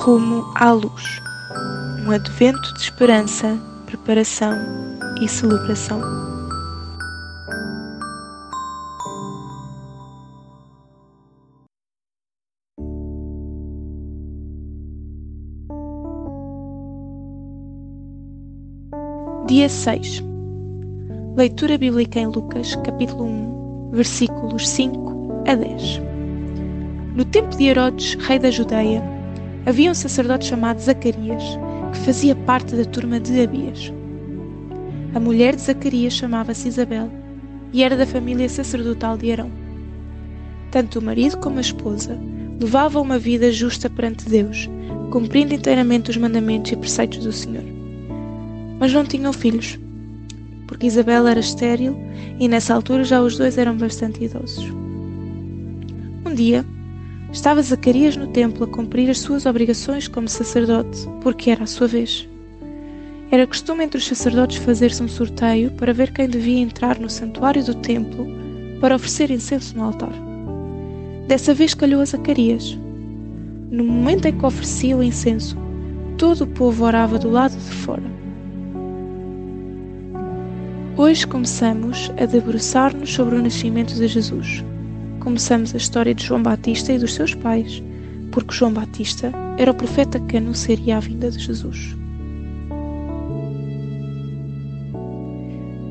Rumo à luz. Um advento de esperança, preparação e celebração. Dia 6. Leitura bíblica em Lucas, capítulo 1, versículos 5 a 10. No tempo de Herodes, rei da Judeia, havia um sacerdote chamado Zacarias, que fazia parte da turma de Abias. A mulher de Zacarias chamava-se Isabel e era da família sacerdotal de Arão. Tanto o marido como a esposa levavam uma vida justa perante Deus, cumprindo inteiramente os mandamentos e preceitos do Senhor mas não tinham filhos, porque Isabel era estéril e nessa altura já os dois eram bastante idosos. Um dia, estava Zacarias no templo a cumprir as suas obrigações como sacerdote, porque era a sua vez. Era costume entre os sacerdotes fazer-se um sorteio para ver quem devia entrar no santuário do templo para oferecer incenso no altar. Dessa vez calhou a Zacarias. No momento em que oferecia o incenso, todo o povo orava do lado de fora. Hoje começamos a debruçar-nos sobre o nascimento de Jesus. Começamos a história de João Batista e dos seus pais, porque João Batista era o profeta que anunciaria a vinda de Jesus.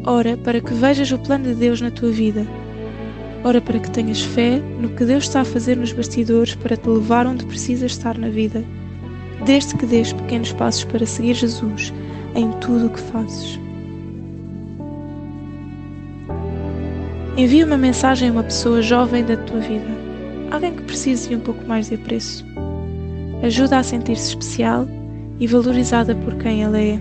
Ora para que vejas o plano de Deus na tua vida. Ora para que tenhas fé no que Deus está a fazer nos bastidores para te levar onde precisas estar na vida, desde que dês pequenos passos para seguir Jesus em tudo o que fazes. Envia uma mensagem a uma pessoa jovem da tua vida, alguém que precise de um pouco mais de apreço. Ajuda a sentir-se especial e valorizada por quem ela é.